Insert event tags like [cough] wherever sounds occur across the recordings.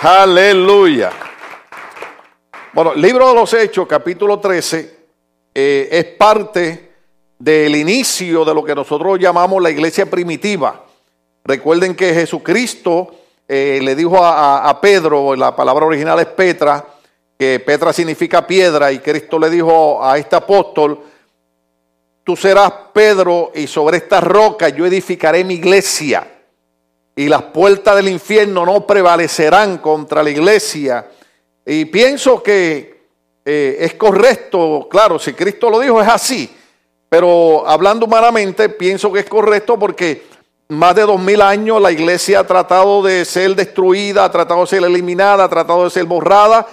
Aleluya. Bueno, libro de los Hechos, capítulo 13, eh, es parte del inicio de lo que nosotros llamamos la iglesia primitiva. Recuerden que Jesucristo eh, le dijo a, Pedro, la palabra original es Petra, que Petra significa piedra, y Cristo le dijo a este apóstol, tú serás Pedro y sobre esta roca yo edificaré mi iglesia y las puertas del infierno no prevalecerán contra la iglesia. Y pienso que eh, es correcto, claro, si Cristo lo dijo es así, pero hablando humanamente pienso que es correcto porque más de dos mil años la iglesia ha tratado de ser destruida, ha tratado de ser eliminada, ha tratado de ser borrada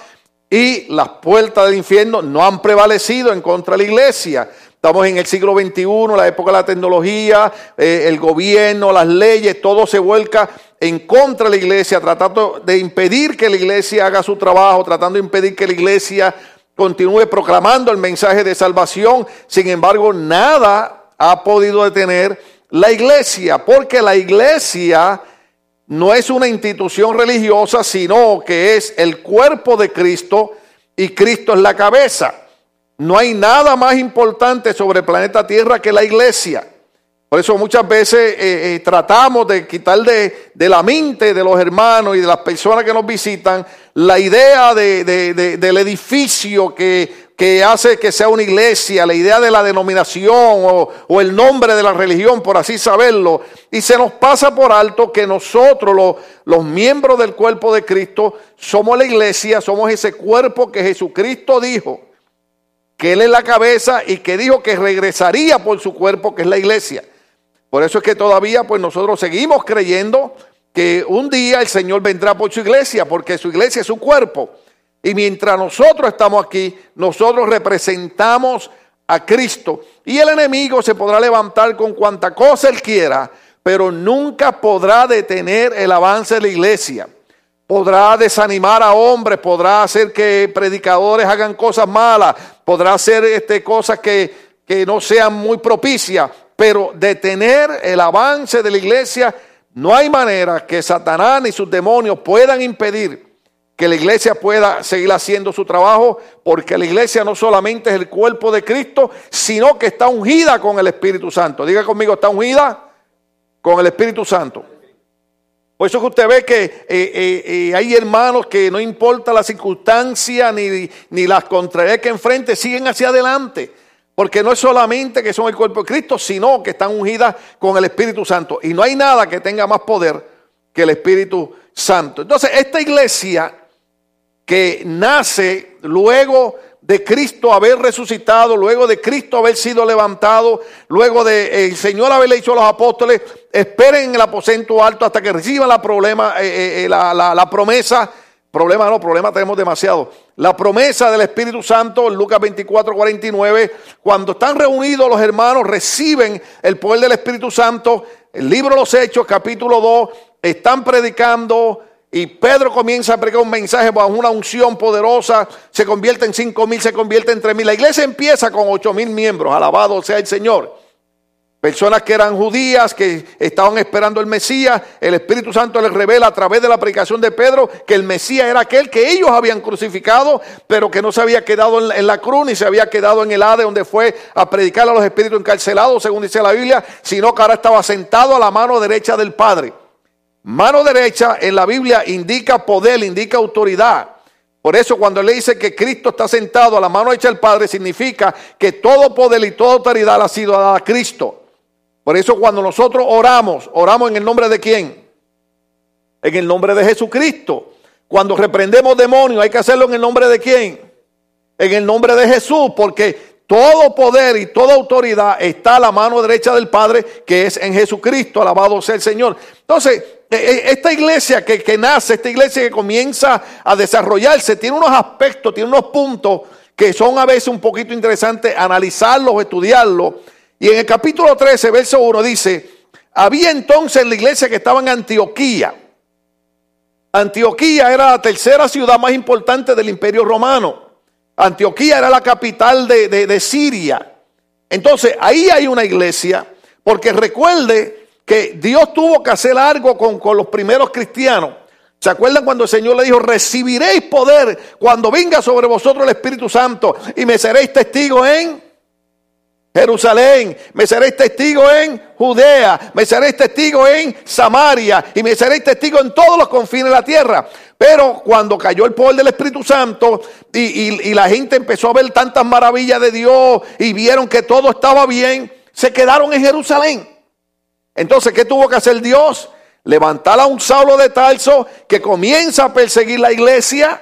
y las puertas del infierno no han prevalecido en contra de la iglesia. Estamos en el siglo XXI, la época de la tecnología, eh, el gobierno, las leyes, todo se vuelca en contra de la iglesia, tratando de impedir que la iglesia haga su trabajo, tratando de impedir que la iglesia continúe proclamando el mensaje de salvación. Sin embargo, nada ha podido detener la iglesia, porque la iglesia no es una institución religiosa, sino que es el cuerpo de Cristo y Cristo es la cabeza. No hay nada más importante sobre el planeta Tierra que la iglesia. Por eso muchas veces eh, eh, tratamos de quitar de, la mente de los hermanos y de las personas que nos visitan la idea del edificio que, hace que sea una iglesia, la idea de la denominación o, o, el nombre de la religión, por así saberlo. Y se nos pasa por alto que nosotros, los, los miembros del cuerpo de Cristo, somos la iglesia, somos ese cuerpo que Jesucristo dijo que Él es la cabeza y que dijo que regresaría por su cuerpo, que es la iglesia. Por eso es que todavía pues nosotros seguimos creyendo que un día el Señor vendrá por su iglesia, porque su iglesia es su cuerpo. Y mientras nosotros estamos aquí, nosotros representamos a Cristo. Y el enemigo se podrá levantar con cuanta cosa él quiera, pero nunca podrá detener el avance de la iglesia podrá desanimar a hombres, podrá hacer que predicadores hagan cosas malas, podrá hacer este, cosas que, no sean muy propicias, pero detener el avance de la iglesia, no hay manera que Satanás ni sus demonios puedan impedir que la iglesia pueda seguir haciendo su trabajo, porque la iglesia no solamente es el cuerpo de Cristo, sino que está ungida con el Espíritu Santo. Diga conmigo, está ungida con el Espíritu Santo. Por eso que usted ve que eh, eh, eh, hay hermanos que no importa la circunstancia ni, ni las contrariedades que enfrente, siguen hacia adelante. Porque no es solamente que son el cuerpo de Cristo, sino que están ungidas con el Espíritu Santo. Y no hay nada que tenga más poder que el Espíritu Santo. Entonces, esta iglesia que nace luego de Cristo haber resucitado, luego de Cristo haber sido levantado, luego de eh, el Señor haberle dicho a los apóstoles, esperen en el aposento alto hasta que reciban la, problema, eh, eh, la, la, promesa, problema no, problema tenemos demasiado, la promesa del Espíritu Santo, Lucas 24, 49, cuando están reunidos los hermanos, reciben el poder del Espíritu Santo, el libro de los Hechos, capítulo 2, están predicando, y Pedro comienza a pregar un mensaje bajo una unción poderosa, se convierte en cinco mil, se convierte en tres mil. La iglesia empieza con ocho mil miembros, alabado sea el Señor. Personas que eran judías, que estaban esperando el Mesías, el Espíritu Santo les revela a través de la predicación de Pedro que el Mesías era aquel que ellos habían crucificado, pero que no se había quedado en la cruz ni se había quedado en el Hade donde fue a predicar a los espíritus encarcelados, según dice la Biblia, sino que ahora estaba sentado a la mano derecha del Padre. Mano derecha en la Biblia indica poder, indica autoridad. Por eso cuando le dice que Cristo está sentado a la mano derecha del Padre, significa que todo poder y toda autoridad ha sido dada a Cristo. Por eso cuando nosotros oramos, oramos en el nombre de quién? En el nombre de Jesucristo. Cuando reprendemos demonios, hay que hacerlo en el nombre de quién? En el nombre de Jesús, porque todo poder y toda autoridad está a la mano derecha del Padre, que es en Jesucristo, alabado sea el Señor. Entonces, e, e, esta iglesia que, nace, esta iglesia que comienza a desarrollarse, tiene unos aspectos, tiene unos puntos que son a veces un poquito interesantes analizarlos, estudiarlos. Y en el capítulo 13, verso 1 dice, había entonces la iglesia que estaba en Antioquía. Antioquía era la tercera ciudad más importante del imperio romano. Antioquía era la capital de, Siria. Entonces, ahí hay una iglesia, porque recuerde que Dios tuvo que hacer algo con, con los primeros cristianos. ¿Se acuerdan cuando el Señor le dijo, recibiréis poder cuando venga sobre vosotros el Espíritu Santo y me seréis testigos en Jerusalén, me seréis testigos en Judea, me seréis testigos en Samaria y me seréis testigos en todos los confines de la tierra? Pero cuando cayó el poder del Espíritu Santo y, y la gente empezó a ver tantas maravillas de Dios y vieron que todo estaba bien, se quedaron en Jerusalén. Entonces, ¿qué tuvo que hacer Dios? levantar a un Saulo de Tarso que comienza a perseguir la iglesia.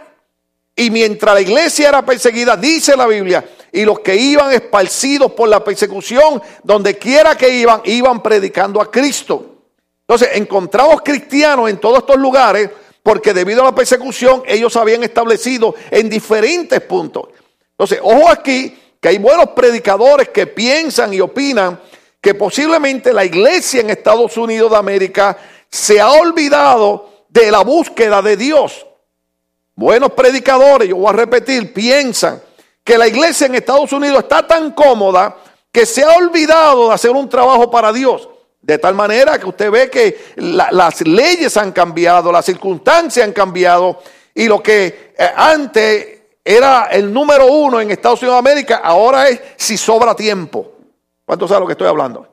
Y mientras la iglesia era perseguida, dice la Biblia, y los que iban esparcidos por la persecución, donde quiera que iban, iban predicando a Cristo. Entonces, encontramos cristianos en todos estos lugares porque debido a la persecución ellos habían establecido en diferentes puntos. Entonces, ojo aquí, que hay buenos predicadores que piensan y opinan que posiblemente la iglesia en Estados Unidos de América se ha olvidado de la búsqueda de Dios. Buenos predicadores, yo voy a repetir, piensan que la iglesia en Estados Unidos está tan cómoda que se ha olvidado de hacer un trabajo para Dios. De tal manera que usted ve que las leyes han cambiado, las circunstancias han cambiado y lo que eh, antes era el número uno en Estados Unidos de América, ahora es si sobra tiempo. ¿Cuántos saben lo que estoy hablando?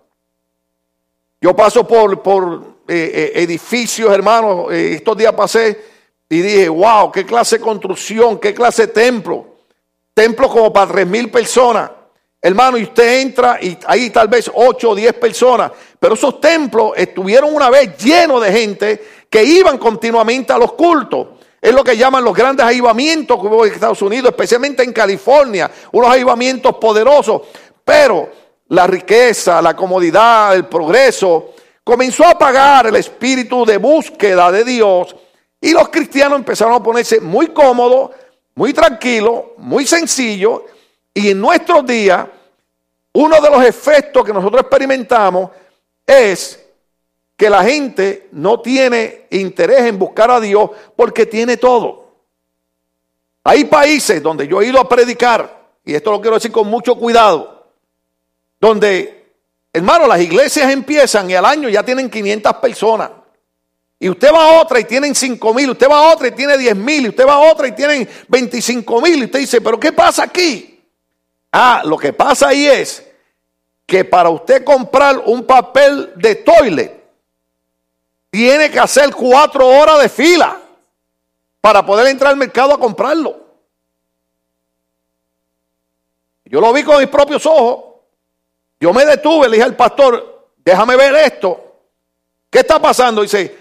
Yo paso por, eh, eh, edificios, hermanos. Estos días pasé y dije, wow, qué clase de construcción, qué clase de templo. Templo como para tres mil personas. Hermano, y usted entra y hay tal vez ocho o diez personas. Pero esos templos estuvieron una vez llenos de gente que iban continuamente a los cultos. Es lo que llaman los grandes avivamientos que hubo en Estados Unidos, especialmente en California. Unos avivamientos poderosos. Pero la riqueza, la comodidad, el progreso comenzó a apagar el espíritu de búsqueda de Dios y los cristianos empezaron a ponerse muy cómodos, muy tranquilos, muy sencillos y en nuestros días uno de los efectos que nosotros experimentamos es que la gente no tiene interés en buscar a Dios porque tiene todo. Hay países donde yo he ido a predicar, y esto lo quiero decir con mucho cuidado, donde Hermano, las iglesias empiezan y al año ya tienen 500 personas. Y usted va a otra y tienen 5 mil, usted va a otra y tiene 10 mil, usted va a otra y tienen 25 mil. Y usted dice, pero ¿qué pasa aquí? Ah, lo que pasa ahí es que para usted comprar un papel de toilet, tiene que hacer cuatro horas de fila para poder entrar al mercado a comprarlo. Yo lo vi con mis propios ojos. Yo me detuve, le dije al pastor, déjame ver esto. ¿Qué está pasando? Dice,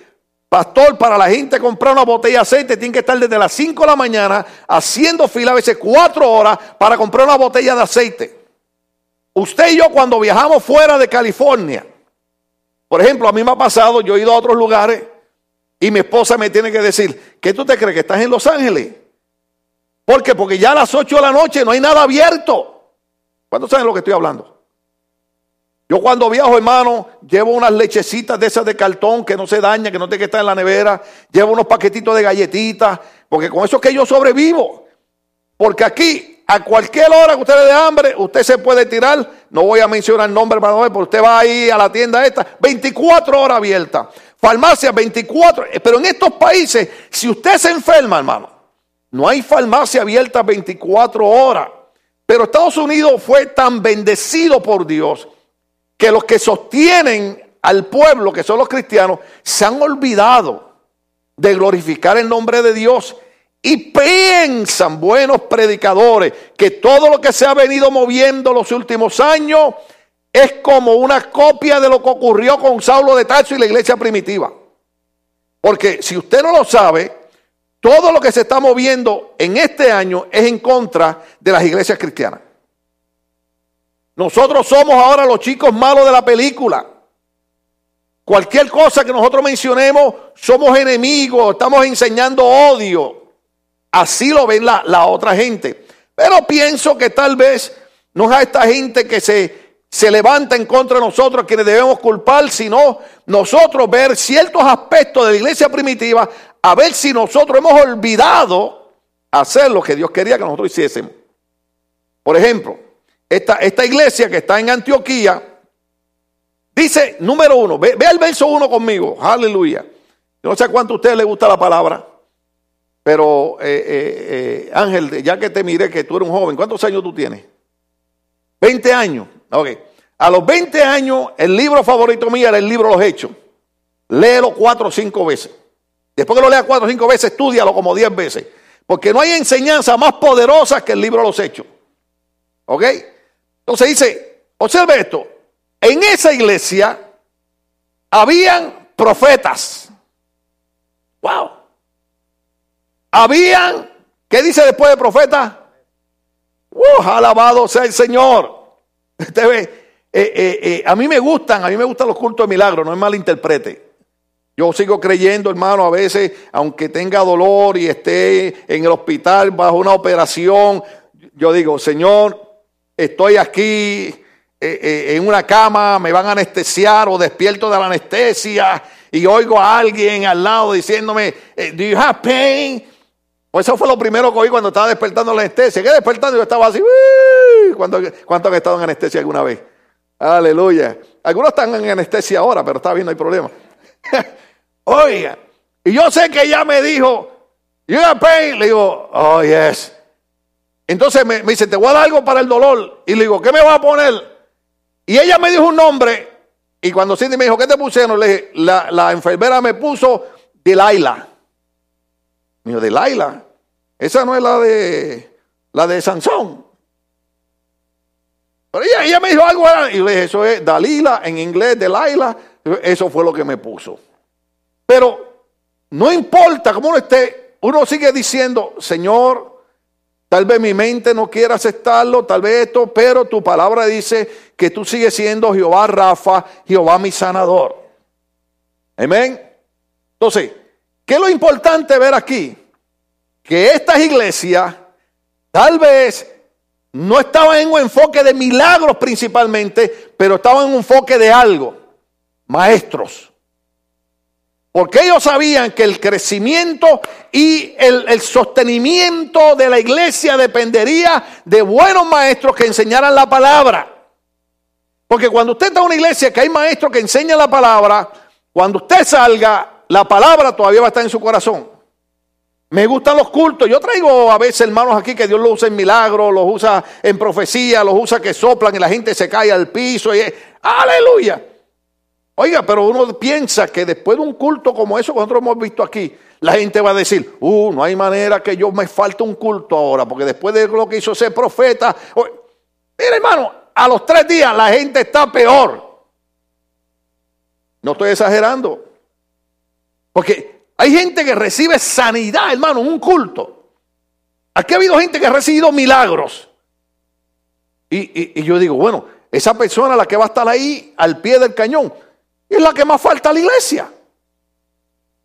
pastor, para la gente comprar una botella de aceite tiene que estar desde las 5 de la mañana haciendo fila a veces 4 horas para comprar una botella de aceite. Usted y yo cuando viajamos fuera de California, por ejemplo, a mí me ha pasado, yo he ido a otros lugares y mi esposa me tiene que decir, ¿qué tú te crees que estás en Los Ángeles? ¿Por qué? Porque ya a las 8 de la noche no hay nada abierto. ¿Cuántos saben lo que estoy hablando? Yo cuando viajo, hermano, llevo unas lechecitas de esas de cartón que no se dañan, que no tiene que estar en la nevera. Llevo unos paquetitos de galletitas, porque con eso es que yo sobrevivo. Porque aquí, a cualquier hora que usted le dé hambre, usted se puede tirar. No voy a mencionar el nombre para no ver, pero usted va ahí a la tienda esta, 24 horas abierta. Farmacia 24, pero en estos países, si usted se enferma, hermano, no hay farmacia abierta 24 horas. Pero Estados Unidos fue tan bendecido por Dios que los que sostienen al pueblo, que son los cristianos, se han olvidado de glorificar el nombre de Dios y piensan buenos predicadores que todo lo que se ha venido moviendo los últimos años es como una copia de lo que ocurrió con Saulo de Tarso y la iglesia primitiva. Porque si usted no lo sabe, todo lo que se está moviendo en este año es en contra de las iglesias cristianas. Nosotros somos ahora los chicos malos de la película. Cualquier cosa que nosotros mencionemos, somos enemigos, estamos enseñando odio. Así lo ven la, la otra gente. Pero pienso que tal vez no es a esta gente que se, se levanta en contra de nosotros quienes debemos culpar, sino nosotros ver ciertos aspectos de la iglesia primitiva, a ver si nosotros hemos olvidado hacer lo que Dios quería que nosotros hiciésemos. Por ejemplo, esta, esta iglesia que está en Antioquía, dice, número uno, ve, el verso uno conmigo, aleluya. Yo no sé cuánto a ustedes les gusta la palabra, pero eh, eh, eh, Ángel, ya que te miré que tú eres un joven, ¿cuántos años tú tienes? 20 años. Ok. A los 20 años, el libro favorito mío era el libro Los Hechos. Léelo cuatro o cinco veces. Después que lo leas cuatro o cinco veces, estudialo como diez veces. Porque no hay enseñanza más poderosa que el libro Los Hechos. ¿Ok? Entonces dice, observe esto. En esa iglesia habían profetas. Wow. Habían, ¿qué dice después de profeta? Uh, alabado sea el Señor. Usted [laughs] ve, eh, eh, eh, a mí me gustan, a mí me gustan los cultos de milagro, no es malinterprete. Yo sigo creyendo, hermano, a veces, aunque tenga dolor y esté en el hospital bajo una operación, yo digo, Señor, estoy aquí en una cama, me van a anestesiar o despierto de la anestesia y oigo a alguien al lado diciéndome, ¿Do you have pain? Pues eso fue lo primero que oí cuando estaba despertando la anestesia. ¿Qué despertando? Yo estaba así. ¿Cuántos han estado en anestesia alguna vez? Aleluya. Algunos están en anestesia ahora, pero está bien, no hay problema. [laughs] Oiga, y yo sé que ella me dijo, you got pain. Le digo, oh, yes. Entonces me, dice, te voy a dar algo para el dolor. Y le digo, ¿qué me va a poner? Y ella me dijo un nombre. Y cuando Cindy me dijo, ¿qué te pusieron? Le dije, la, enfermera me puso Delilah. Mío, de Laila. Esa no es la de la de Sansón. Pero ella, me dijo algo y le dije, eso es Dalila en inglés, de Laila. Eso fue lo que me puso. Pero no importa cómo uno esté, uno sigue diciendo, Señor, tal vez mi mente no quiera aceptarlo, tal vez esto, pero tu palabra dice que tú sigues siendo Jehová Rafa, Jehová mi sanador. Amén. Entonces, ¿Qué es lo importante ver aquí? Que estas iglesias tal vez no estaban en un enfoque de milagros principalmente, pero estaban en un enfoque de algo, maestros. Porque ellos sabían que el crecimiento y el, sostenimiento de la iglesia dependería de buenos maestros que enseñaran la palabra. Porque cuando usted está en una iglesia que hay maestros que enseñan la palabra, cuando usted salga, la palabra todavía va a estar en su corazón. Me gustan los cultos. Yo traigo a veces hermanos aquí que Dios los usa en milagros, los usa en profecía, los usa que soplan y la gente se cae al piso. Y, aleluya. Oiga, pero uno piensa que después de un culto como eso que nosotros hemos visto aquí, la gente va a decir, uh, no hay manera que yo me falte un culto ahora, porque después de lo que hizo ese profeta. Mira, hermano, a los tres días la gente está peor. No estoy exagerando. Porque hay gente que recibe sanidad, hermano, un culto. Aquí ha habido gente que ha recibido milagros. Y, yo digo, bueno, esa persona la que va a estar ahí al pie del cañón es la que más falta a la iglesia.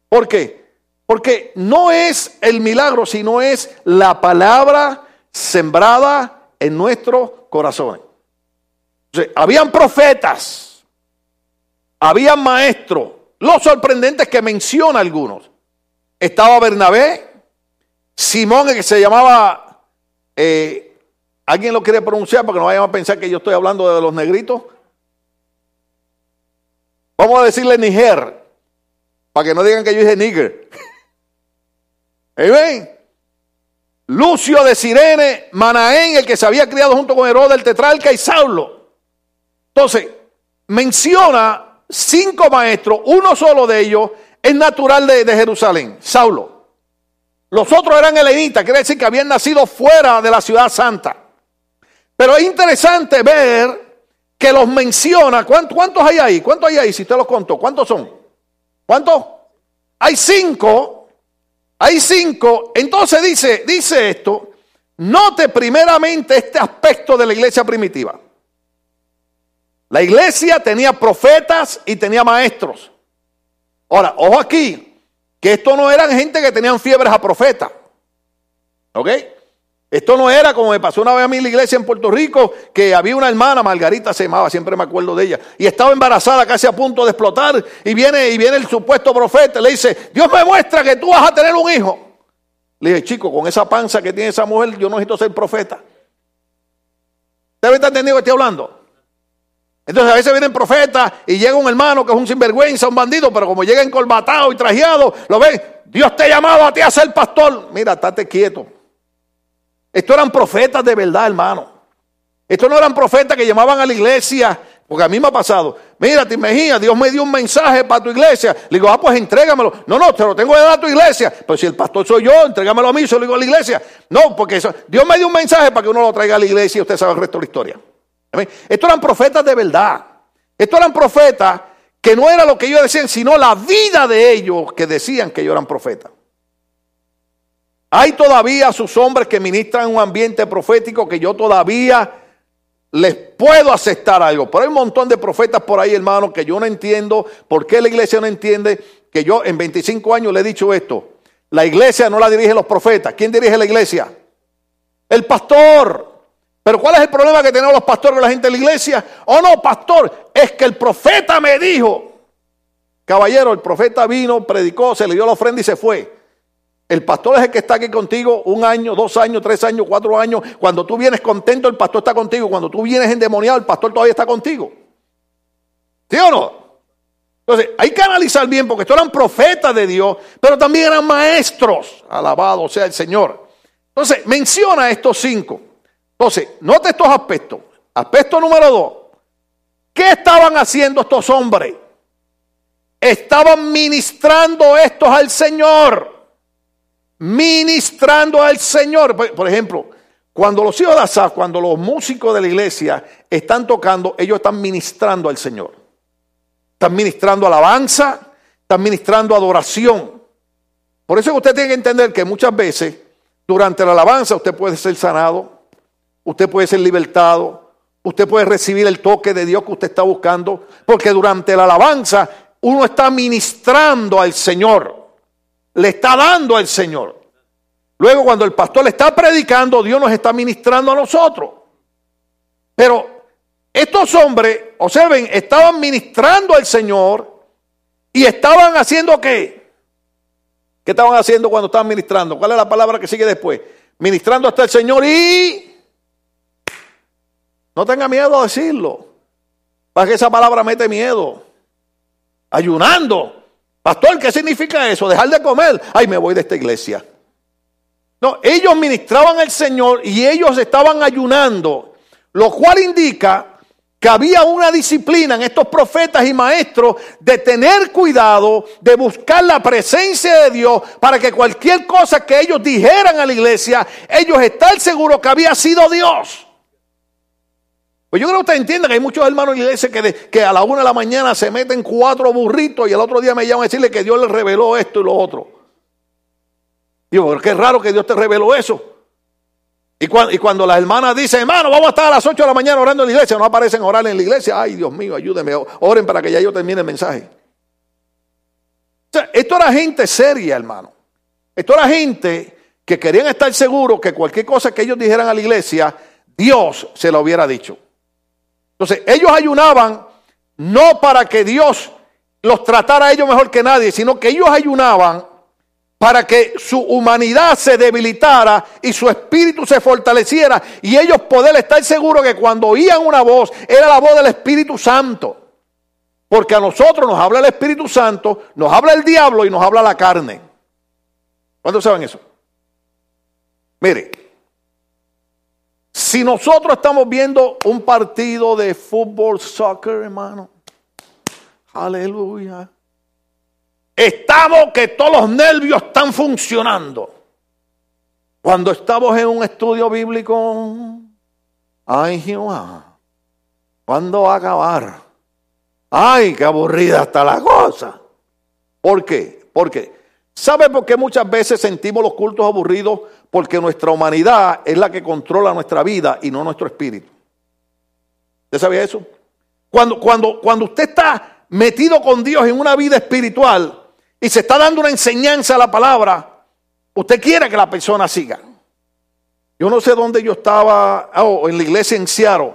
¿Por qué? Porque no es el milagro, sino es la palabra sembrada en nuestros corazones. habían profetas, habían maestros, lo sorprendente es que menciona algunos. Estaba Bernabé, Simón, que se llamaba, eh, ¿alguien lo quiere pronunciar porque no vayan a pensar que yo estoy hablando de los negritos? Vamos a decirle Niger, para que no digan que yo dije nigger. [laughs] Amén. Lucio de Sirene, Manaén, el que se había criado junto con Herodes, el tetrarca y Saulo. Entonces, menciona cinco maestros, uno solo de ellos es natural de, Jerusalén, Saulo. Los otros eran helenitas, quiere decir que habían nacido fuera de la ciudad santa. Pero es interesante ver que los menciona. ¿Cuántos, hay ahí? ¿Cuántos hay ahí? Si usted los contó, ¿cuántos son? ¿Cuántos? Hay cinco. Hay cinco. Entonces dice, dice esto. Note primeramente este aspecto de la iglesia primitiva. La iglesia tenía profetas y tenía maestros. Ahora, ojo aquí, que esto no eran gente que tenían fiebres a profeta. ¿Ok? Esto no era como me pasó una vez a mí en la iglesia en Puerto Rico, que había una hermana, Margarita se llamaba, siempre me acuerdo de ella, y estaba embarazada casi a punto de explotar, y viene, y viene el supuesto profeta, le dice, Dios me muestra que tú vas a tener un hijo. Le dije, chico, con esa panza que tiene esa mujer, yo no necesito ser profeta. ¿Usted está entendiendo que estoy hablando? Entonces a veces vienen profetas y llega un hermano que es un sinvergüenza, un bandido, pero como llega encolbatado y trajeado, lo ven, Dios te ha llamado a ti a ser pastor. Mira, estate quieto. Estos eran profetas de verdad, hermano. Estos no eran profetas que llamaban a la iglesia, porque a mí me ha pasado. Mira, imaginas, Dios me dio un mensaje para tu iglesia. Le digo, ah, pues entrégamelo. No, no, te lo tengo que dar a tu iglesia. Pero si el pastor soy yo, entrégamelo a mí, yo lo digo a la iglesia. No, porque Dios me dio un mensaje para que uno lo traiga a la iglesia y usted sabe el resto de la historia. Estos eran profetas de verdad. Estos eran profetas que no era lo que ellos decían, sino la vida de ellos que decían que ellos eran profetas. Hay todavía sus hombres que ministran un ambiente profético que yo todavía les puedo aceptar algo. Pero hay un montón de profetas por ahí, hermano, que yo no entiendo. ¿Por qué la iglesia no entiende que yo en 25 años le he dicho esto? La iglesia no la dirigen los profetas. ¿Quién dirige la iglesia? El pastor. Pero ¿cuál es el problema que tenemos los pastores con la gente de la iglesia? Oh no, pastor, es que el profeta me dijo. Caballero, el profeta vino, predicó, se le dio la ofrenda y se fue. El pastor es el que está aquí contigo un año, dos años, tres años, cuatro años. Cuando tú vienes contento, el pastor está contigo. Cuando tú vienes endemoniado, el pastor todavía está contigo. ¿Sí o no? Entonces, hay que analizar bien, porque estos eran profetas de Dios, pero también eran maestros. Alabado sea el Señor. Entonces, menciona estos cinco. Entonces, note estos aspectos. Aspecto número dos. ¿Qué estaban haciendo estos hombres? Estaban ministrando estos al Señor. Ministrando al Señor. Por ejemplo, cuando los hijos de Asaf, cuando los músicos de la iglesia están tocando, ellos están ministrando al Señor. Están ministrando alabanza, están ministrando adoración. Por eso usted tiene que entender que muchas veces durante la alabanza usted puede ser sanado, usted puede ser libertado, usted puede recibir el toque de Dios que usted está buscando, porque durante la alabanza uno está ministrando al Señor, le está dando al Señor. Luego cuando el pastor le está predicando, Dios nos está ministrando a nosotros. Pero estos hombres, observen, estaban ministrando al Señor y estaban haciendo qué? ¿Qué estaban haciendo cuando estaban ministrando? ¿Cuál es la palabra que sigue después? Ministrando hasta el Señor y no tenga miedo a decirlo. Para que esa palabra mete miedo. Ayunando. Pastor, ¿qué significa eso? Dejar de comer. Ay, me voy de esta iglesia. No, ellos ministraban al Señor y ellos estaban ayunando, lo cual indica que había una disciplina en estos profetas y maestros de tener cuidado, de buscar la presencia de Dios para que cualquier cosa que ellos dijeran a la iglesia, ellos están seguros que había sido Dios. Pues yo creo que usted entiende que hay muchos hermanos en la iglesia que, a la una de la mañana se meten cuatro burritos y el otro día me llaman a decirle que Dios les reveló esto y lo otro. Digo, pero qué raro que Dios te reveló eso. Y cuando, las hermanas dicen, hermano, vamos a estar a las 8 de la mañana orando en la iglesia, no aparecen orar en la iglesia. Ay, Dios mío, ayúdeme, oren para que ya yo termine el mensaje. O sea, esto era gente seria, hermano. Esto era gente que querían estar seguros que cualquier cosa que ellos dijeran a la iglesia, Dios se lo hubiera dicho. Entonces, ellos ayunaban no para que Dios los tratara a ellos mejor que nadie, sino que ellos ayunaban para que su humanidad se debilitara y su espíritu se fortaleciera y ellos poder estar seguros que cuando oían una voz era la voz del Espíritu Santo. Porque a nosotros nos habla el Espíritu Santo, nos habla el diablo y nos habla la carne. ¿Cuántos saben eso? Mire, si nosotros estamos viendo un partido de fútbol, soccer, hermano, aleluya. Estamos que todos los nervios están funcionando. Cuando estamos en un estudio bíblico, ay Jehová, ¿cuándo va a acabar? Ay, qué aburrida está la cosa. ¿Por qué? ¿Por qué? ¿Sabe por qué muchas veces sentimos los cultos aburridos? Porque nuestra humanidad es la que controla nuestra vida y no nuestro espíritu. ¿Usted sabía eso? Cuando, cuando, cuando usted está metido con Dios en una vida espiritual y se está dando una enseñanza a la palabra, usted quiere que la persona siga. Yo no sé dónde yo estaba, oh, en la iglesia en Seattle.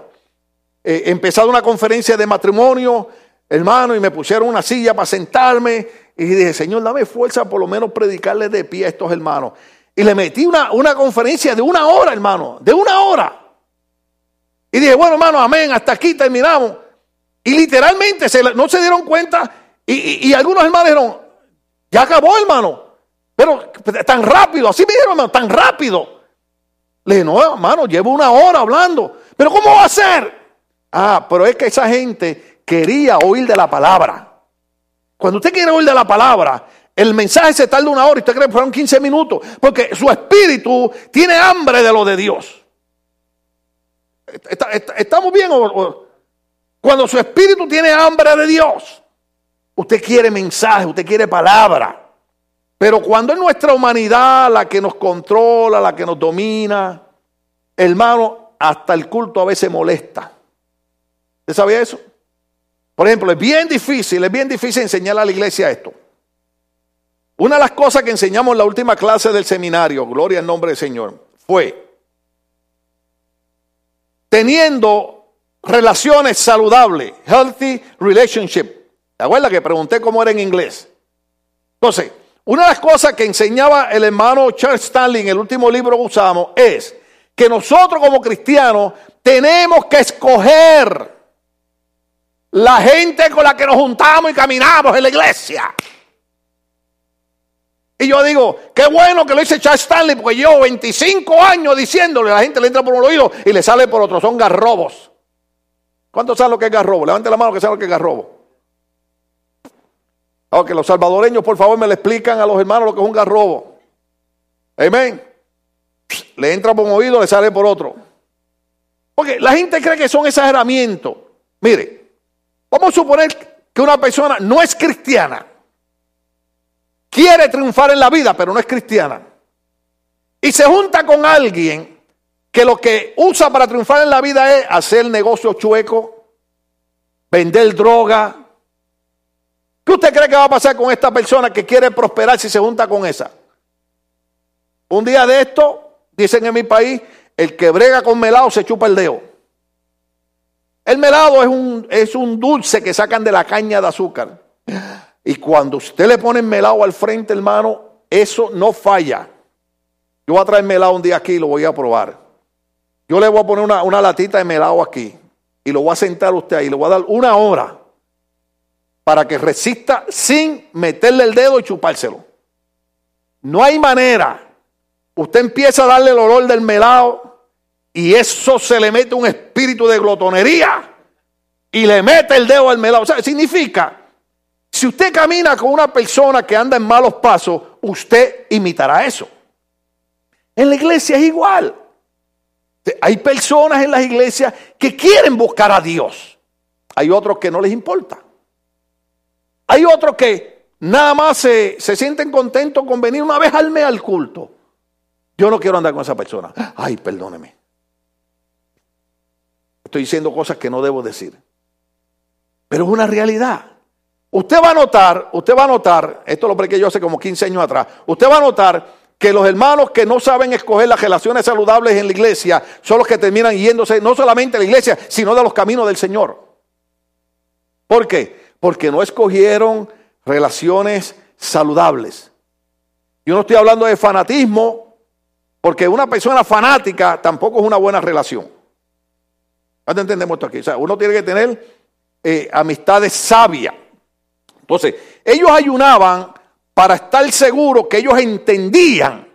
Eh, empezado una conferencia de matrimonio, hermano, y me pusieron una silla para sentarme y dije, Señor, dame fuerza por lo menos predicarle de pie a estos hermanos. Y le metí una, una conferencia de una hora, hermano, de una hora. Y dije, bueno, hermano, amén, hasta aquí terminamos. Y literalmente no se dieron cuenta y, algunos hermanos dijeron, ya acabó hermano, pero tan rápido, así me dijeron hermano, tan rápido. Le dije, no hermano, llevo una hora hablando, pero ¿cómo va a ser? Ah, pero es que esa gente quería oír de la palabra. Cuando usted quiere oír de la palabra, el mensaje se tarda una hora y usted cree que fueron 15 minutos, porque su espíritu tiene hambre de lo de Dios. ¿Estamos bien? Cuando su espíritu tiene hambre de Dios, usted quiere mensaje, usted quiere palabra. Pero cuando es nuestra humanidad la que nos controla, la que nos domina, hermano, hasta el culto a veces molesta. ¿Usted sabía eso? Por ejemplo, es bien difícil, es bien difícil enseñar a la iglesia esto. Una de las cosas que enseñamos en la última clase del seminario, gloria al nombre del Señor, fue teniendo relaciones saludables, healthy relationship. ¿Te acuerdas que pregunté cómo era en inglés? Entonces, una de las cosas que enseñaba el hermano Charles Stanley en el último libro que usamos es que nosotros como cristianos tenemos que escoger la gente con la que nos juntamos y caminamos en la iglesia. Y yo digo, qué bueno que lo dice Charles Stanley, porque llevo 25 años diciéndole, la gente le entra por un oído y le sale por otro, son garrobos. ¿Cuántos saben lo que es garrobo? Levante la mano que saben lo que es garrobo. Aunque los salvadoreños, por favor, me le explican a los hermanos lo que es un garrobo. Amén. Le entra por un oído, le sale por otro. Porque la gente cree que son exageramientos. Mire, vamos a suponer que una persona no es cristiana quiere triunfar en la vida, pero no es cristiana. Y se junta con alguien que lo que usa para triunfar en la vida es hacer negocio chueco, vender droga. ¿Qué usted cree que va a pasar con esta persona que quiere prosperar si se junta con esa? Un día de esto, dicen en mi país, el que brega con melado se chupa el dedo. El melado es un, es un dulce que sacan de la caña de azúcar. Y cuando usted le pone melado al frente, hermano, eso no falla. Yo voy a traer melado un día aquí y lo voy a probar. Yo le voy a poner una, latita de melado aquí y lo voy a sentar a usted ahí. Le voy a dar una hora para que resista sin meterle el dedo y chupárselo. No hay manera. Usted empieza a darle el olor del melado y eso se le mete un espíritu de glotonería y le mete el dedo al melado. O sea, significa si usted camina con una persona que anda en malos pasos, usted imitará eso. En la iglesia es igual. Hay personas en las iglesias que quieren buscar a Dios. Hay otros que no les importa. Hay otros que nada más se, sienten contentos con venir una vez al mes al culto. Yo no quiero andar con esa persona. Ay, perdóneme. Estoy diciendo cosas que no debo decir. Pero es una realidad. Usted va a notar, usted va a notar, esto lo que yo hace como 15 años atrás, usted va a notar que los hermanos que no saben escoger las relaciones saludables en la iglesia son los que terminan yéndose no solamente a la iglesia, sino de los caminos del Señor. ¿Por qué? Porque no escogieron relaciones saludables. Yo no estoy hablando de fanatismo, porque una persona fanática tampoco es una buena relación. ¿Cuánto entendemos esto aquí? O sea, uno tiene que tener eh, amistades sabias. Entonces, ellos ayunaban para estar seguros que ellos entendían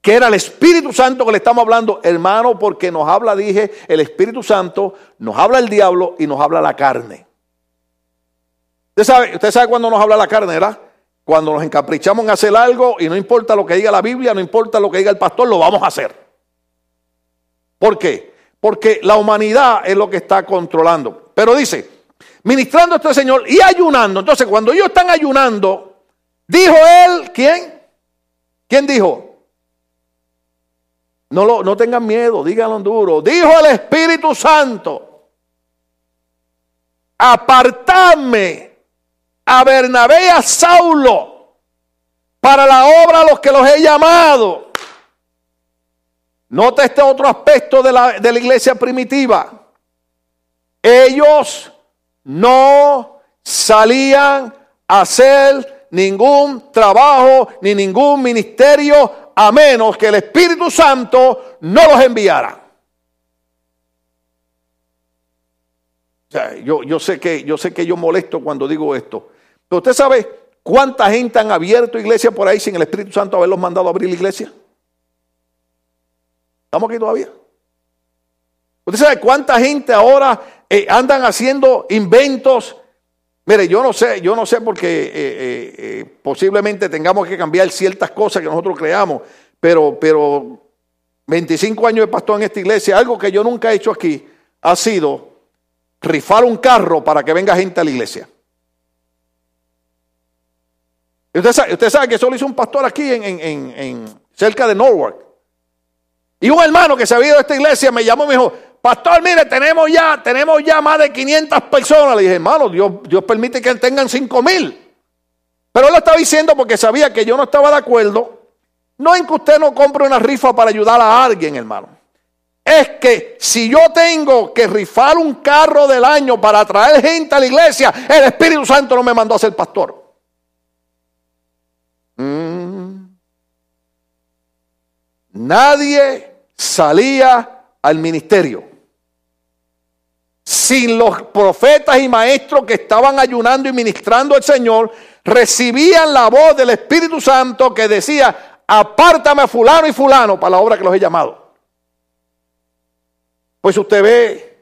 que era el Espíritu Santo que le estamos hablando, hermano, porque nos habla, dije, el Espíritu Santo, nos habla el diablo y nos habla la carne. Usted sabe, usted sabe cuando nos habla la carne, ¿verdad? Cuando nos encaprichamos en hacer algo y no importa lo que diga la Biblia, no importa lo que diga el pastor, lo vamos a hacer. ¿Por qué? Porque la humanidad es lo que está controlando. Pero dice, ministrando a este Señor y ayunando. Entonces, cuando ellos están ayunando, dijo él, ¿quién? ¿Quién dijo? No, lo, no tengan miedo, díganlo duro. Dijo el Espíritu Santo, apartadme a Bernabé y a Saulo para la obra a los que los he llamado. Nota este otro aspecto de la, de la iglesia primitiva. Ellos no salían a hacer ningún trabajo ni ningún ministerio a menos que el Espíritu Santo no los enviara. O sea, yo, yo, sé que, yo sé que yo molesto cuando digo esto. Pero usted sabe cuánta gente han abierto iglesia por ahí sin el Espíritu Santo haberlos mandado a abrir la iglesia. ¿Estamos aquí todavía? ¿Usted sabe cuánta gente ahora eh, andan haciendo inventos? Mire, yo no sé, yo no sé porque eh, eh, posiblemente tengamos que cambiar ciertas cosas que nosotros creamos, pero, pero 25 años de pastor en esta iglesia, algo que yo nunca he hecho aquí ha sido rifar un carro para que venga gente a la iglesia. Usted sabe, usted sabe que eso lo hizo un pastor aquí en cerca de Norwalk. Y un hermano que se había ido a esta iglesia me llamó y me dijo, pastor, mire, tenemos ya, tenemos ya más de 500 personas. Le dije, hermano, Dios, Dios permite que tengan 5 mil. Pero él lo estaba diciendo porque sabía que yo no estaba de acuerdo. No en que usted no compre una rifa para ayudar a alguien, hermano. Es que si yo tengo que rifar un carro del año para traer gente a la iglesia, el Espíritu Santo no me mandó a ser pastor. Mm. Nadie salía al ministerio sin los profetas y maestros que estaban ayunando y ministrando al Señor, recibían la voz del Espíritu Santo que decía, apártame a fulano y fulano para la obra que los he llamado. Pues usted ve,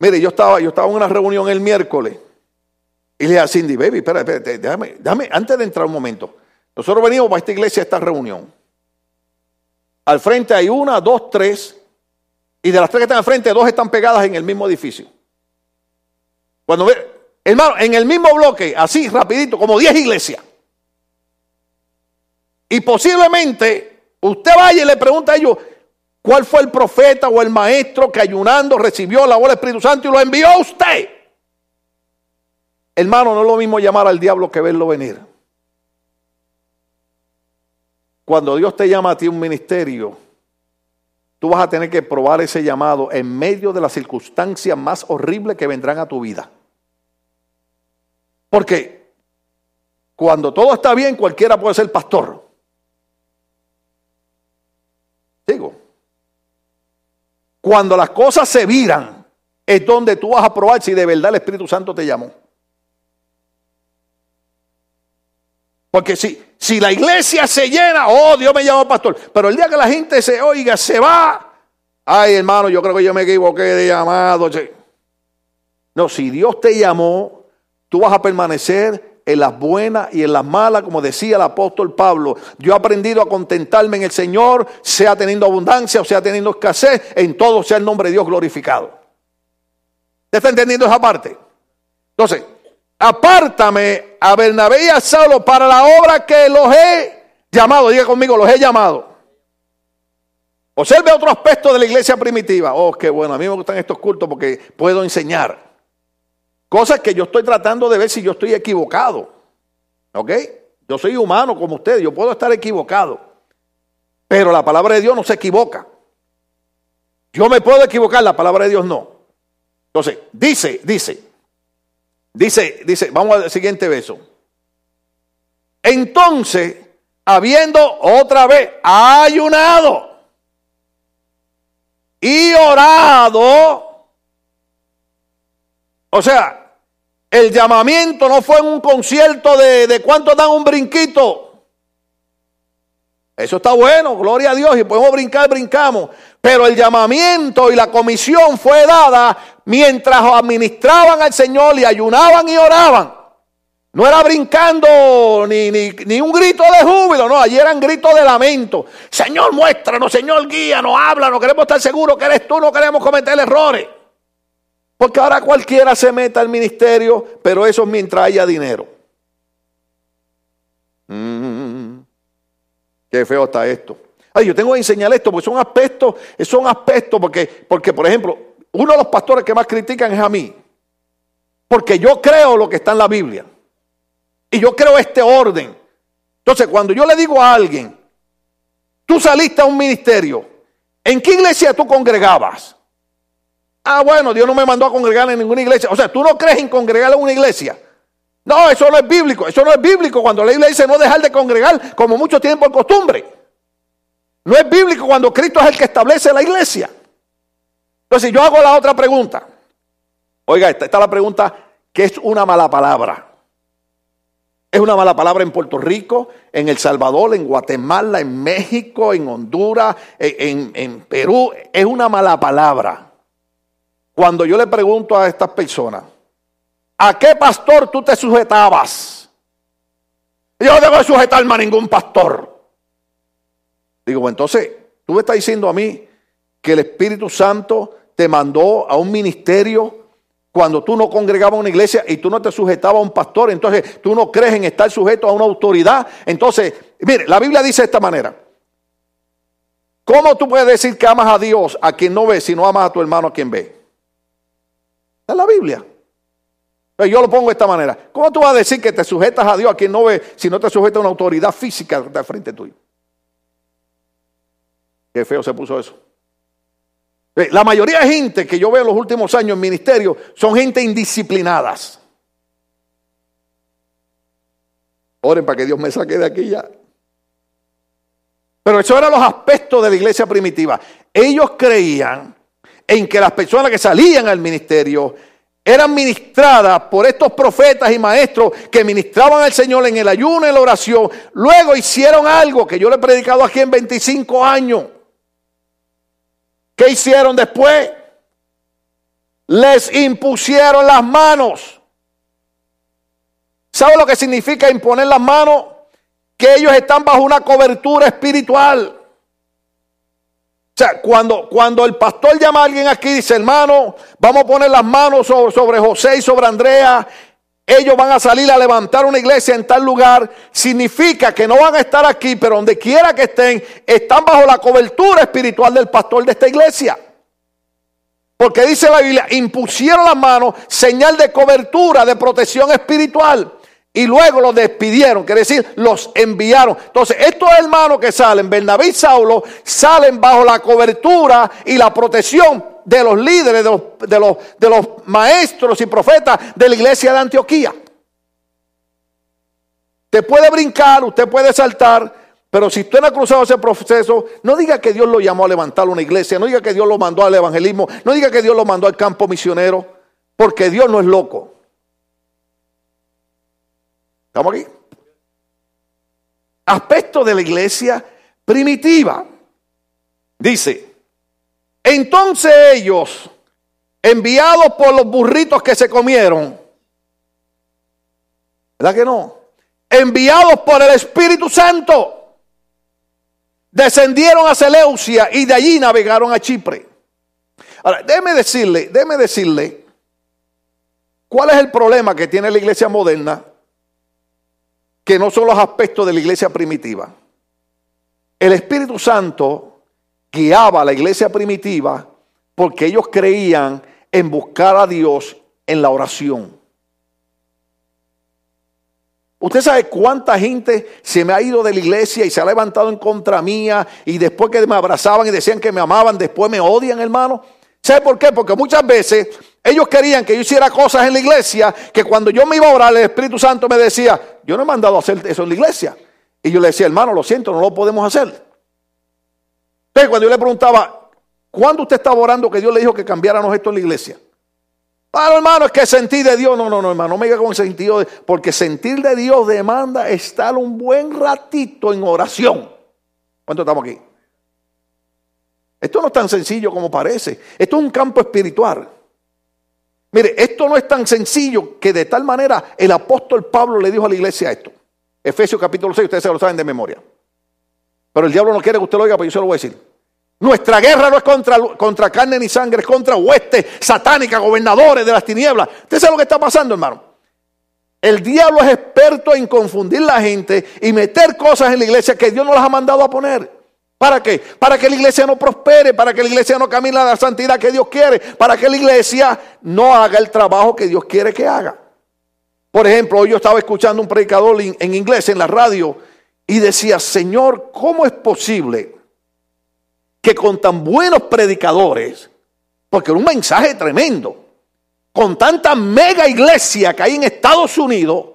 mire, yo estaba, yo estaba en una reunión el miércoles y le dije a Cindy, baby, espera, espera, déjame, déjame, antes de entrar un momento. Nosotros venimos para esta iglesia, a esta reunión. Al frente hay una, dos, tres. Y de las tres que están al frente, dos están pegadas en el mismo edificio. Cuando ve, hermano, en el mismo bloque, así rapidito, como diez iglesias. Y posiblemente usted vaya y le pregunta a ellos, ¿cuál fue el profeta o el maestro que ayunando recibió la voz del Espíritu Santo y lo envió a usted? Hermano, no es lo mismo llamar al diablo que verlo venir. Cuando Dios te llama a ti un ministerio, tú vas a tener que probar ese llamado en medio de las circunstancias más horribles que vendrán a tu vida. Porque cuando todo está bien, cualquiera puede ser pastor. Digo, cuando las cosas se viran, es donde tú vas a probar si de verdad el Espíritu Santo te llamó. Porque si, si la iglesia se llena, oh, Dios me llamó pastor. Pero el día que la gente se oiga, se va. Ay, hermano, yo creo que yo me equivoqué de llamado. No, si Dios te llamó, tú vas a permanecer en las buenas y en las malas, como decía el apóstol Pablo. Yo he aprendido a contentarme en el Señor, sea teniendo abundancia o sea teniendo escasez, en todo sea el nombre de Dios glorificado. ¿Te está entendiendo esa parte? Entonces, apártame a Bernabé y a Saulo para la obra que los he llamado. Diga conmigo, los he llamado. Observe otro aspecto de la iglesia primitiva. Oh, qué bueno, a mí me gustan estos cultos porque puedo enseñar. Cosas que yo estoy tratando de ver si yo estoy equivocado. ¿Ok? Yo soy humano como usted, yo puedo estar equivocado. Pero la palabra de Dios no se equivoca. Yo me puedo equivocar, la palabra de Dios no. Entonces, dice, dice, Dice, dice, vamos al siguiente verso. Entonces, habiendo otra vez ayunado y orado, o sea, el llamamiento no fue un concierto de, de cuánto dan un brinquito. Eso está bueno, gloria a Dios, y podemos brincar, brincamos. Pero el llamamiento y la comisión fue dada mientras administraban al Señor y ayunaban y oraban. No era brincando ni, ni, un grito de júbilo, no, allí eran gritos de lamento. Señor, muéstranos, Señor, guíanos, no queremos estar seguros que eres tú, no queremos cometer errores. Porque ahora cualquiera se meta al ministerio, pero eso es mientras haya dinero. Mm, qué feo está esto. Ay, yo tengo que enseñar esto, porque son aspectos, son aspectos, porque, porque por ejemplo, uno de los pastores que más critican es a mí. Porque yo creo lo que está en la Biblia. Y yo creo este orden. Entonces, cuando yo le digo a alguien, tú saliste a un ministerio, ¿en qué iglesia tú congregabas? Ah, bueno, Dios no me mandó a congregar en ninguna iglesia. O sea, tú no crees en congregar en una iglesia. No, eso no es bíblico. Eso no es bíblico cuando la Biblia dice no dejar de congregar como muchos tienen por costumbre. No es bíblico cuando Cristo es el que establece la iglesia. Entonces yo hago la otra pregunta. Oiga, esta, esta es la pregunta, ¿qué es una mala palabra? Es una mala palabra en Puerto Rico, en El Salvador, en Guatemala, en México, en Honduras, en, Perú. Es una mala palabra. Cuando yo le pregunto a estas personas, ¿a qué pastor tú te sujetabas? Yo no debo sujetarme a ningún pastor. Digo, entonces, tú me estás diciendo a mí que el Espíritu Santo te mandó a un ministerio cuando tú no congregabas una iglesia y tú no te sujetabas a un pastor, entonces tú no crees en estar sujeto a una autoridad. Entonces, mire, la Biblia dice de esta manera. ¿Cómo tú puedes decir que amas a Dios a quien no ve si no amas a tu hermano a quien ve? Es la Biblia. Yo lo pongo de esta manera. ¿Cómo tú vas a decir que te sujetas a Dios a quien no ve si no te sujetas a una autoridad física de frente tuyo? Qué feo se puso eso. Eh, la mayoría de gente que yo veo en los últimos años en ministerio son gente indisciplinadas. Oren para que Dios me saque de aquí ya. Pero eso eran los aspectos de la iglesia primitiva. Ellos creían en que las personas que salían al ministerio eran ministradas por estos profetas y maestros que ministraban al Señor en el ayuno y la oración. Luego hicieron algo que yo le he predicado aquí en 25 años. ¿Qué hicieron después? Les impusieron las manos. ¿Sabe lo que significa imponer las manos? Que ellos están bajo una cobertura espiritual. O sea, cuando, cuando el pastor llama a alguien aquí y dice, hermano, vamos a poner las manos sobre, sobre José y sobre Andrea, ellos van a salir a levantar una iglesia en tal lugar, significa que no van a estar aquí, pero donde quiera que estén, están bajo la cobertura espiritual del pastor de esta iglesia. Porque dice la Biblia, impusieron las manos, señal de cobertura, de protección espiritual. Y luego los despidieron, quiere decir, los enviaron. Entonces, estos hermanos que salen, Bernabé y Saulo, salen bajo la cobertura y la protección de los líderes, de los, de los, maestros y profetas de la iglesia de Antioquía. Usted puede brincar, usted puede saltar, pero si usted no ha cruzado ese proceso, no diga que Dios lo llamó a levantar una iglesia, no diga que Dios lo mandó al evangelismo, no diga que Dios lo mandó al campo misionero, porque Dios no es loco. ¿Estamos aquí? Aspecto de la iglesia primitiva. Dice, entonces ellos, enviados por los burritos que se comieron, ¿verdad que no? Enviados por el Espíritu Santo, descendieron a Seleucia y de allí navegaron a Chipre. Ahora, déjeme decirle, déjeme decirle, ¿cuál es el problema que tiene la iglesia moderna? Que no son los aspectos de la iglesia primitiva. El Espíritu Santo guiaba a la iglesia primitiva porque ellos creían en buscar a Dios en la oración. Usted sabe cuánta gente se me ha ido de la iglesia y se ha levantado en contra mía y después que me abrazaban y decían que me amaban, después me odian, hermano. ¿Sabe por qué? Porque muchas veces ellos querían que yo hiciera cosas en la iglesia que cuando yo me iba a orar el Espíritu Santo me decía, yo no he mandado a hacer eso en la iglesia. Y yo le decía, hermano, lo siento, no lo podemos hacer. Entonces, cuando yo le preguntaba, ¿cuándo usted estaba orando que Dios le dijo que cambiáramos esto en la iglesia? Ah, hermano, es que sentir de Dios. No, no, no, hermano, no me diga con sentido, de, porque sentir de Dios demanda estar un buen ratito en oración. ¿Cuánto estamos aquí? Esto no es tan sencillo como parece. Esto es un campo espiritual. Mire, esto no es tan sencillo que de tal manera el apóstol Pablo le dijo a la iglesia esto. Efesios capítulo 6, ustedes se lo saben de memoria. Pero el diablo no quiere que usted lo oiga, pero yo se lo voy a decir. Nuestra guerra no es contra, contra carne ni sangre, es contra huestes satánicas, gobernadores de las tinieblas. ¿Usted sabe lo que está pasando, hermano? El diablo es experto en confundir la gente y meter cosas en la iglesia que Dios no las ha mandado a poner. ¿Para qué? Para que la iglesia no prospere, para que la iglesia no camine a la santidad que Dios quiere, para que la iglesia no haga el trabajo que Dios quiere que haga. Por ejemplo, hoy yo estaba escuchando un predicador en inglés en la radio y decía, Señor, ¿cómo es posible que con tan buenos predicadores, porque era un mensaje tremendo, con tanta mega iglesia que hay en Estados Unidos,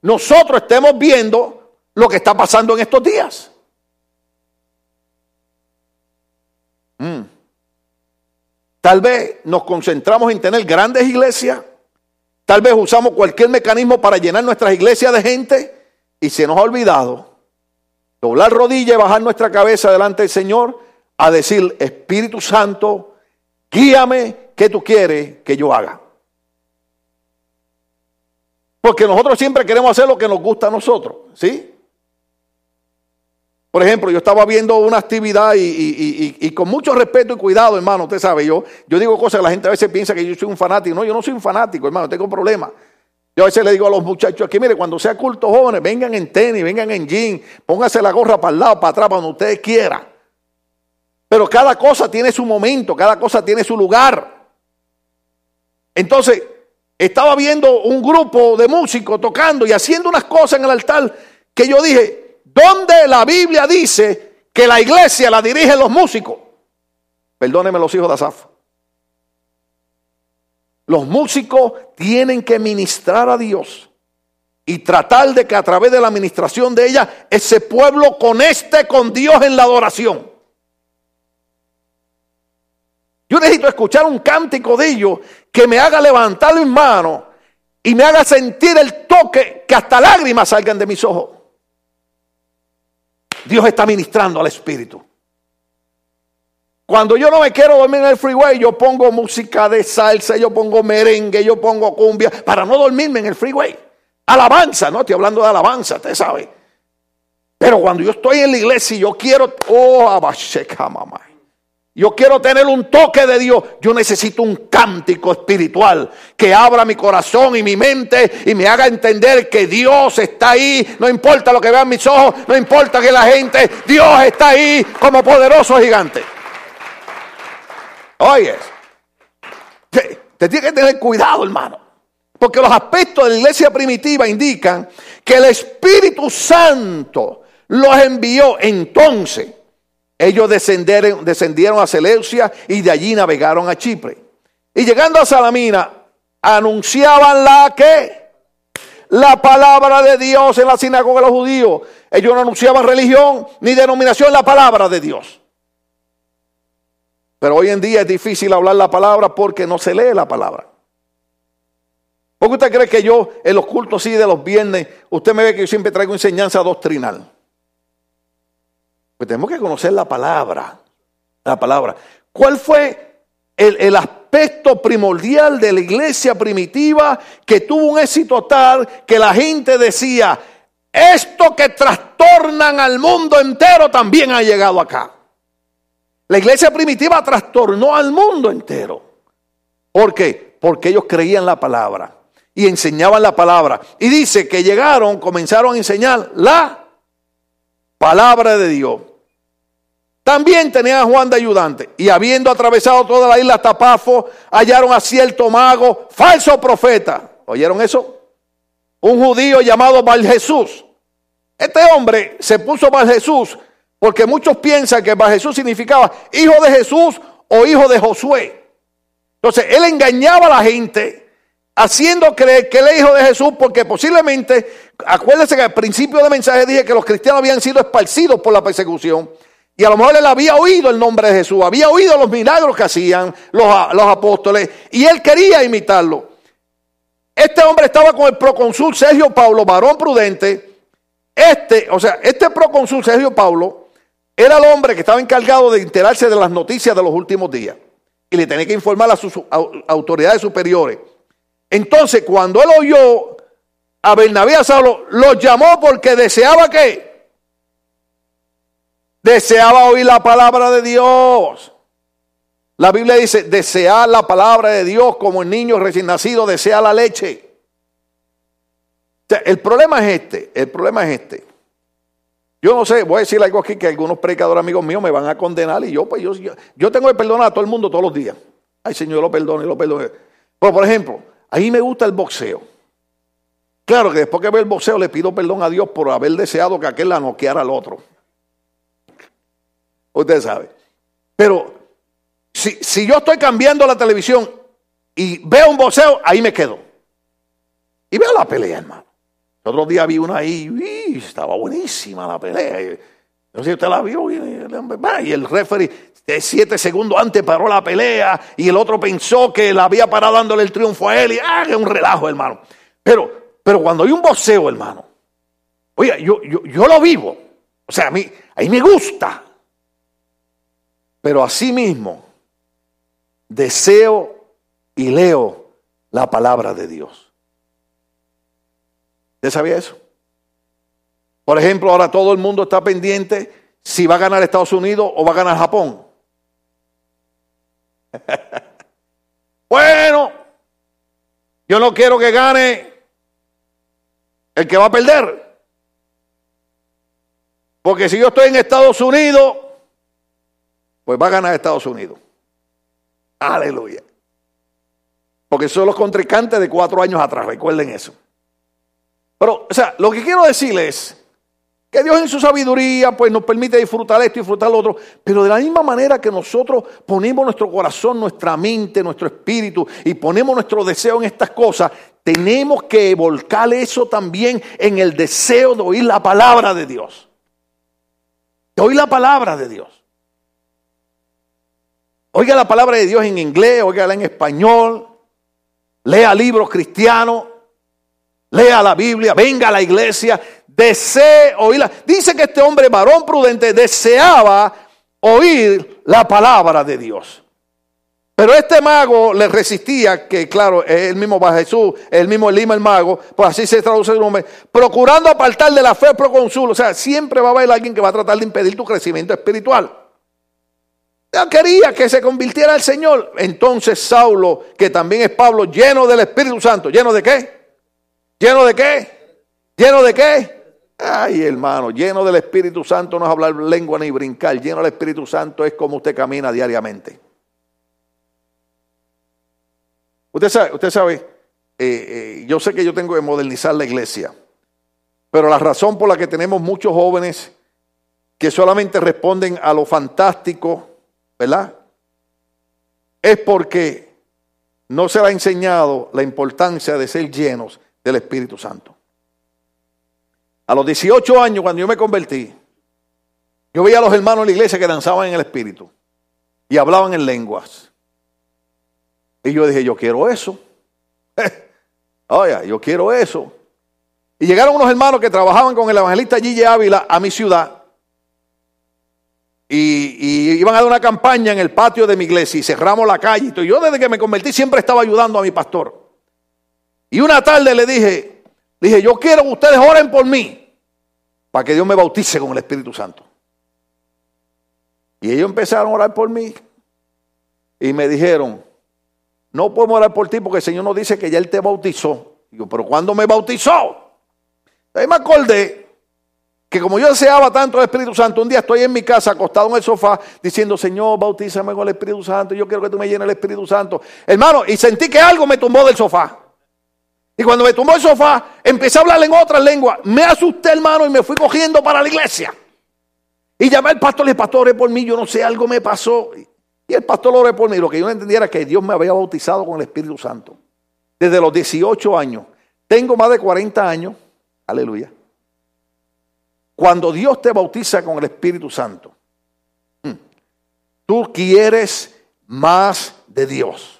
nosotros estemos viendo lo que está pasando en estos días? Mm. Tal vez nos concentramos en tener grandes iglesias. Tal vez usamos cualquier mecanismo para llenar nuestras iglesias de gente y se nos ha olvidado doblar rodilla y bajar nuestra cabeza delante del Señor a decir, Espíritu Santo, guíame, ¿qué tú quieres que yo haga? Porque nosotros siempre queremos hacer lo que nos gusta a nosotros, ¿sí? Por ejemplo, yo estaba viendo una actividad y, con mucho respeto y cuidado, hermano, usted sabe, yo, yo digo cosas que la gente a veces piensa que yo soy un fanático. No, yo no soy un fanático, hermano, tengo problemas. Yo a veces le digo a los muchachos aquí, mire, cuando sea culto jóvenes, vengan en tenis, vengan en jean, pónganse la gorra para el lado, para atrás, para donde ustedes quieran. Pero cada cosa tiene su momento, cada cosa tiene su lugar. Entonces, estaba viendo un grupo de músicos tocando y haciendo unas cosas en el altar que yo dije, ¿Dónde la Biblia dice que la iglesia la dirigen los músicos? Perdónenme los hijos de Asaf. Los músicos tienen que ministrar a Dios y tratar de que a través de la administración de ella ese pueblo conecte con Dios en la adoración. Yo necesito escuchar un cántico de ellos que me haga levantar mis manos y me haga sentir el toque que hasta lágrimas salgan de mis ojos. Dios está ministrando al Espíritu. Cuando yo no me quiero dormir en el freeway, yo pongo música de salsa, yo pongo merengue, yo pongo cumbia, para no dormirme en el freeway. Alabanza, no estoy hablando de alabanza, usted sabe. Pero cuando yo estoy en la iglesia y yo quiero, oh, mamá. Yo quiero tener un toque de Dios. Yo necesito un cántico espiritual que abra mi corazón y mi mente y me haga entender que Dios está ahí. No importa lo que vean mis ojos, no importa que la gente, Dios está ahí como poderoso gigante. Oye, te, te tiene que tener cuidado, hermano. Porque los aspectos de la iglesia primitiva indican que el Espíritu Santo los envió entonces ellos descendieron, a Seleucia y de allí navegaron a Chipre. Y llegando a Salamina, anunciaban la que la palabra de Dios en la sinagoga de los judíos. Ellos no anunciaban religión ni denominación, la palabra de Dios. Pero hoy en día es difícil hablar la palabra porque no se lee la palabra. ¿Por qué usted cree que yo en los cultos sí de los viernes, usted me ve que yo siempre traigo enseñanza doctrinal? Pues tenemos que conocer la palabra. La palabra. ¿Cuál fue el, el, aspecto primordial de la iglesia primitiva que tuvo un éxito tal que la gente decía, esto que trastornan al mundo entero también ha llegado acá? La iglesia primitiva trastornó al mundo entero. ¿Por qué? Porque ellos creían la palabra y enseñaban la palabra. Y dice que llegaron, comenzaron a enseñar la palabra de Dios. También tenían a Juan de ayudante. Y habiendo atravesado toda la isla hasta Pafo, hallaron a cierto mago, falso profeta. ¿Oyeron eso? Un judío llamado Bar Jesús. Este hombre se puso Bar Jesús porque muchos piensan que Bar Jesús significaba hijo de Jesús o hijo de Josué. Entonces, él engañaba a la gente haciendo creer que él es hijo de Jesús porque posiblemente, acuérdense que al principio del mensaje dije que los cristianos habían sido esparcidos por la persecución. Y a lo mejor él había oído el nombre de Jesús, había oído los milagros que hacían los, los apóstoles y él quería imitarlo. Este hombre estaba con el procónsul Sergio Paulo, varón prudente. Este, o sea, este procónsul Sergio Paulo era el hombre que estaba encargado de enterarse de las noticias de los últimos días y le tenía que informar a sus autoridades superiores. Entonces, cuando él oyó a Bernabé a Saulo, lo llamó porque deseaba que Deseaba oír la palabra de Dios. La Biblia dice, desear la palabra de Dios como el niño recién nacido desea la leche. el problema es este, el problema es este. Yo no sé, voy a decir algo aquí que algunos predicadores amigos míos me van a condenar y yo, pues yo, yo, tengo que perdonar a todo el mundo todos los días. Ay, Señor, lo perdone, lo perdone. Pero, por ejemplo, a mí me gusta el boxeo. Claro que después que veo el boxeo le pido perdón a Dios por haber deseado que aquel la noqueara al otro. Usted sabe. Pero si, si yo estoy cambiando la televisión y veo un boxeo, ahí me quedo. Y veo la pelea, hermano. El otro día vi una ahí, y estaba buenísima la pelea. No sé si usted la vio. Y el referee siete segundos antes paró la pelea y el otro pensó que la había parado dándole el triunfo a él. Y ah, es un relajo, hermano. Pero, pero cuando hay un boxeo, hermano, oye, yo, yo, yo lo vivo. O sea, a mí, a mí me gusta. Pero así mismo, deseo y leo la palabra de Dios. ¿Usted sabía eso? Por ejemplo, ahora todo el mundo está pendiente si va a ganar Estados Unidos o va a ganar Japón. [laughs] bueno, yo no quiero que gane el que va a perder. Porque si yo estoy en Estados Unidos, pues va a ganar Estados Unidos. Aleluya. Porque son los contrincantes de cuatro años atrás, recuerden eso. Pero, o sea, lo que quiero decirles es que Dios en su sabiduría pues nos permite disfrutar esto y disfrutar lo otro, pero de la misma manera que nosotros ponemos nuestro corazón, nuestra mente, nuestro espíritu y ponemos nuestro deseo en estas cosas, tenemos que volcar eso también en el deseo de oír la palabra de Dios. De oír la palabra de Dios. Oiga la palabra de Dios en inglés, oígala en español, lea libros cristianos, lea la Biblia, venga a la iglesia, desee oírla. Dice que este hombre, varón prudente, deseaba oír la palabra de Dios. Pero este mago le resistía, que claro, es el mismo Jesús, el mismo Lima el mago, pues así se traduce el nombre, procurando apartar de la fe proconsul. O sea, siempre va a haber alguien que va a tratar de impedir tu crecimiento espiritual. Quería que se convirtiera al Señor. Entonces Saulo, que también es Pablo, lleno del Espíritu Santo, ¿lleno de qué? ¿Lleno de qué? ¿Lleno de qué? Ay, hermano, lleno del Espíritu Santo no es hablar lengua ni brincar. Lleno del Espíritu Santo es como usted camina diariamente. Usted sabe, usted sabe eh, eh, yo sé que yo tengo que modernizar la iglesia, pero la razón por la que tenemos muchos jóvenes que solamente responden a lo fantástico, ¿verdad? Es porque no se le ha enseñado la importancia de ser llenos del Espíritu Santo. A los 18 años, cuando yo me convertí, yo veía a los hermanos de la iglesia que danzaban en el Espíritu y hablaban en lenguas. Y yo dije, yo quiero eso. [laughs] Oye, yo quiero eso. Y llegaron unos hermanos que trabajaban con el evangelista Gigi Ávila a mi ciudad y, iban a dar una campaña en el patio de mi iglesia y cerramos la calle. Y yo desde que me convertí siempre estaba ayudando a mi pastor. Y una tarde le dije, dije, yo quiero que ustedes oren por mí para que Dios me bautice con el Espíritu Santo. Y ellos empezaron a orar por mí y me dijeron, no podemos orar por ti porque el Señor nos dice que ya Él te bautizó. Digo, pero ¿cuándo me bautizó? Ahí me acordé que como yo deseaba tanto el Espíritu Santo, un día estoy en mi casa acostado en el sofá diciendo, Señor, bautízame con el Espíritu Santo, yo quiero que tú me llenes el Espíritu Santo. Hermano, y sentí que algo me tumbó del sofá. Y cuando me tumbó el sofá, empecé a hablar en otra lengua. Me asusté, hermano, y me fui cogiendo para la iglesia. Y llamé al pastor y el pastor por mí, yo no sé, algo me pasó. Y el pastor oré por mí. Lo que yo no entendía era que Dios me había bautizado con el Espíritu Santo. Desde los 18 años. Tengo más de 40 años. Aleluya. Cuando Dios te bautiza con el Espíritu Santo, mm, tú quieres más de Dios.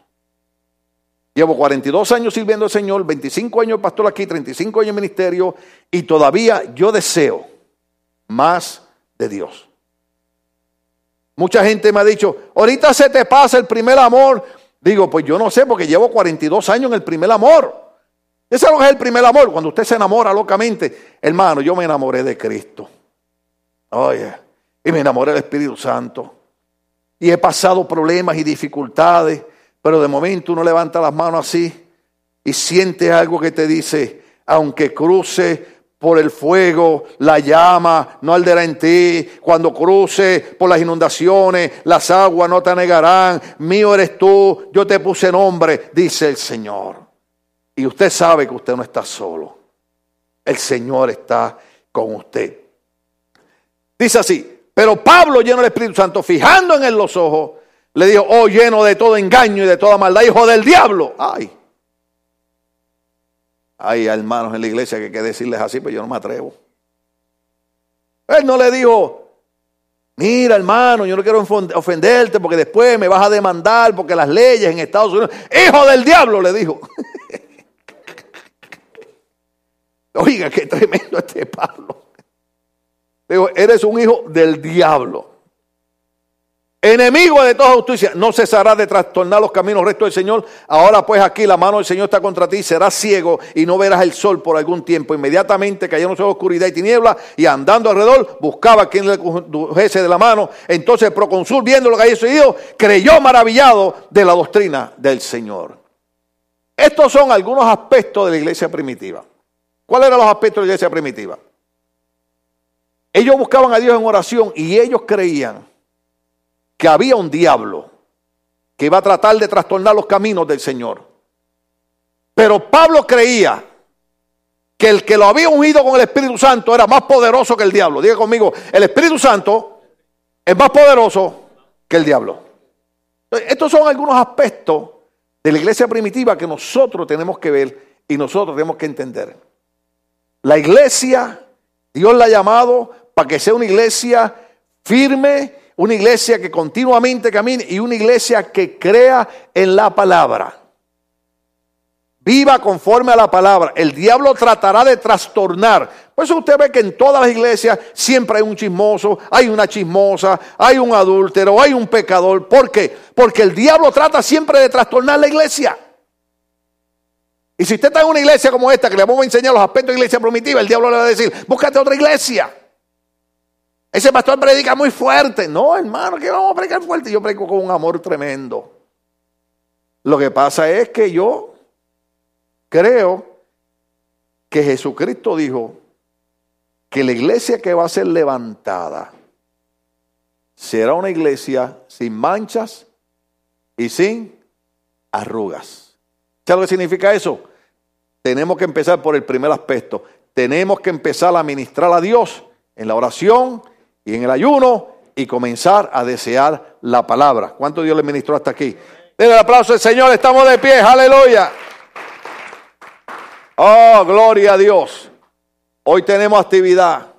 Llevo 42 años sirviendo al Señor, 25 años pastor aquí, 35 años de ministerio y todavía yo deseo más de Dios. Mucha gente me ha dicho, ahorita se te pasa el primer amor. Digo, pues yo no sé porque llevo 42 años en el primer amor. Ese es el primer amor, cuando usted se enamora locamente. Hermano, yo me enamoré de Cristo. Oye, y me enamoré del Espíritu Santo. Y he pasado problemas y dificultades, pero de momento uno levanta las manos así y siente algo que te dice, aunque cruce por el fuego, la llama no arderá en ti. Cuando cruce por las inundaciones, las aguas no te anegarán. Mío eres tú, yo te puse nombre, dice el Señor. Y usted sabe que usted no está solo. El Señor está con usted. Dice así, pero Pablo lleno del Espíritu Santo, fijando en él los ojos, le dijo, oh lleno de todo engaño y de toda maldad, hijo del diablo. Ay. Hay hermanos en la iglesia que hay que decirles así, pero yo no me atrevo. Él no le dijo, Mira, hermano, yo no quiero ofenderte porque después me vas a demandar porque las leyes en Estados Unidos. Hijo del diablo, le dijo. [laughs] Oiga, qué tremendo este Pablo. Digo, eres un hijo del diablo. Enemigo de toda justicia, no cesará de trastornar los caminos rectos del Señor. Ahora pues aquí la mano del Señor está contra ti, serás ciego y no verás el sol por algún tiempo. Inmediatamente cayó en oscuridad y tiniebla y andando alrededor buscaba a quien le condujese de la mano. Entonces el proconsur viendo lo que había sucedido, creyó maravillado de la doctrina del Señor. Estos son algunos aspectos de la iglesia primitiva. ¿Cuáles eran los aspectos de la iglesia primitiva? Ellos buscaban a Dios en oración y ellos creían que había un diablo que iba a tratar de trastornar los caminos del Señor. Pero Pablo creía que el que lo había ungido con el Espíritu Santo era más poderoso que el diablo. Diga conmigo, el Espíritu Santo es más poderoso que el diablo. Estos son algunos aspectos de la iglesia primitiva que nosotros tenemos que ver y nosotros tenemos que entender. La iglesia, Dios la ha llamado para que sea una iglesia firme, una iglesia que continuamente camine y una iglesia que crea en la palabra. Viva conforme a la palabra. El diablo tratará de trastornar. Por eso usted ve que en todas las iglesias siempre hay un chismoso, hay una chismosa, hay un adúltero, hay un pecador. ¿Por qué? Porque el diablo trata siempre de trastornar la iglesia. Y si usted está en una iglesia como esta, que le vamos a enseñar los aspectos de iglesia primitiva, el diablo le va a decir, búscate otra iglesia. Ese pastor predica muy fuerte. No, hermano, que vamos a predicar fuerte. Yo predico con un amor tremendo. Lo que pasa es que yo creo que Jesucristo dijo que la iglesia que va a ser levantada será una iglesia sin manchas y sin arrugas. ¿Sabes lo que significa eso? Tenemos que empezar por el primer aspecto. Tenemos que empezar a ministrar a Dios en la oración y en el ayuno y comenzar a desear la palabra. ¿Cuánto Dios le ministró hasta aquí? Denle el aplauso al Señor, estamos de pie, aleluya. Oh, gloria a Dios. Hoy tenemos actividad.